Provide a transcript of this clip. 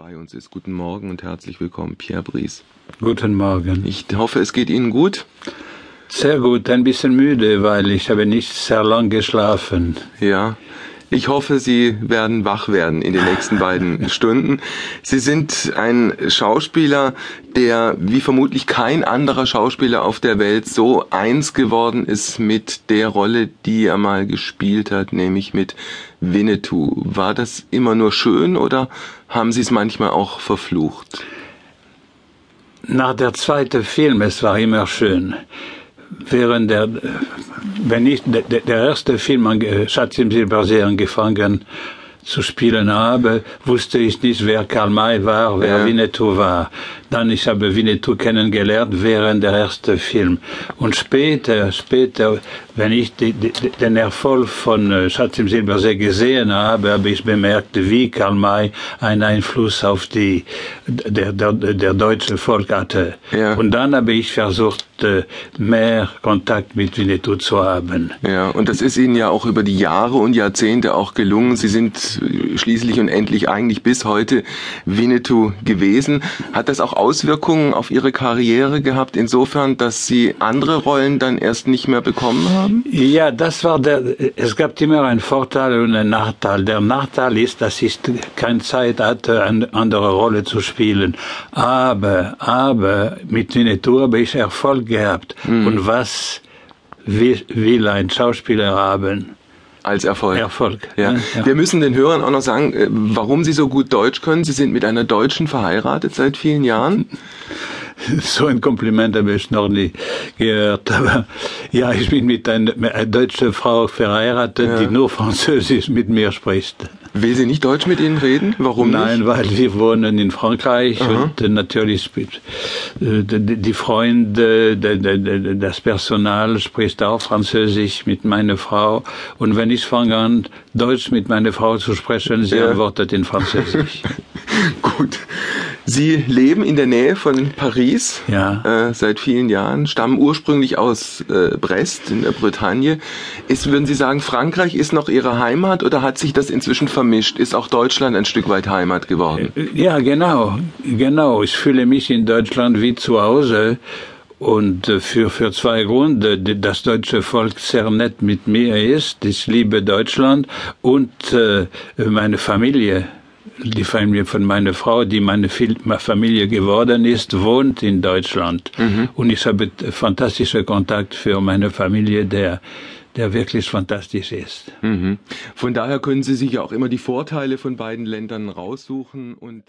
bei uns ist. Guten Morgen und herzlich willkommen, Pierre Bries. Guten Morgen. Ich hoffe, es geht Ihnen gut. Sehr gut, ein bisschen müde, weil ich habe nicht sehr lang geschlafen. Ja. Ich hoffe, Sie werden wach werden in den nächsten beiden Stunden. Sie sind ein Schauspieler, der wie vermutlich kein anderer Schauspieler auf der Welt so eins geworden ist mit der Rolle, die er mal gespielt hat, nämlich mit Winnetou. War das immer nur schön oder haben Sie es manchmal auch verflucht? Nach der zweiten Film, es war immer schön während der, wenn ich, der, der erste Film, Schatz im Silbersee angefangen zu spielen habe, wusste ich nicht, wer Karl May war, wer ja. Winnetou war. Dann ich habe Winnetou kennengelernt während der ersten Film. Und später, später, wenn ich die, die, den Erfolg von äh, Schatz im Silbersee gesehen habe, habe ich bemerkt, wie Karl May einen Einfluss auf die, der, der, der deutsche Volk hatte. Ja. Und dann habe ich versucht, äh, mehr Kontakt mit Winnetou zu haben. Ja, und das ist Ihnen ja auch über die Jahre und Jahrzehnte auch gelungen. Sie sind schließlich und endlich eigentlich bis heute Winnetou gewesen. Hat das auch Auswirkungen auf Ihre Karriere gehabt, insofern, dass Sie andere Rollen dann erst nicht mehr bekommen haben? Ja, das war der, es gab immer einen Vorteil und einen Nachteil. Der Nachteil ist, dass ich keine Zeit hatte, eine andere Rolle zu spielen. Aber, aber, mit Winnetou habe ich Erfolg gehabt. Mhm. Und was will, will ein Schauspieler haben? als Erfolg. Erfolg. Ja. ja. Wir müssen den Hörern auch noch sagen, äh, warum Sie so gut Deutsch können. Sie sind mit einer Deutschen verheiratet seit vielen Jahren. So ein Kompliment habe ich noch nie gehört. Aber ja, ich bin mit einer, einer deutschen Frau verheiratet, ja. die nur Französisch mit mir spricht. Will sie nicht Deutsch mit Ihnen reden? Warum Nein, nicht? weil wir wohnen in Frankreich Aha. und äh, natürlich äh, die Freunde, das Personal spricht auch Französisch mit meiner Frau. Und wenn ich fange an, Deutsch mit meiner Frau zu sprechen, sie ja. antwortet in Französisch. Sie leben in der Nähe von Paris ja. äh, seit vielen Jahren, stammen ursprünglich aus äh, Brest in der Bretagne. Ist, würden Sie sagen, Frankreich ist noch Ihre Heimat oder hat sich das inzwischen vermischt? Ist auch Deutschland ein Stück weit Heimat geworden? Äh, ja, genau, genau. Ich fühle mich in Deutschland wie zu Hause. Und äh, für, für zwei Gründe. Das deutsche Volk sehr nett mit mir ist. Ich liebe Deutschland und äh, meine Familie die Familie von meiner Frau, die meine Familie geworden ist, wohnt in Deutschland. Mhm. Und ich habe fantastische Kontakt für meine Familie, der der wirklich fantastisch ist. Mhm. Von daher können Sie sich ja auch immer die Vorteile von beiden Ländern raussuchen und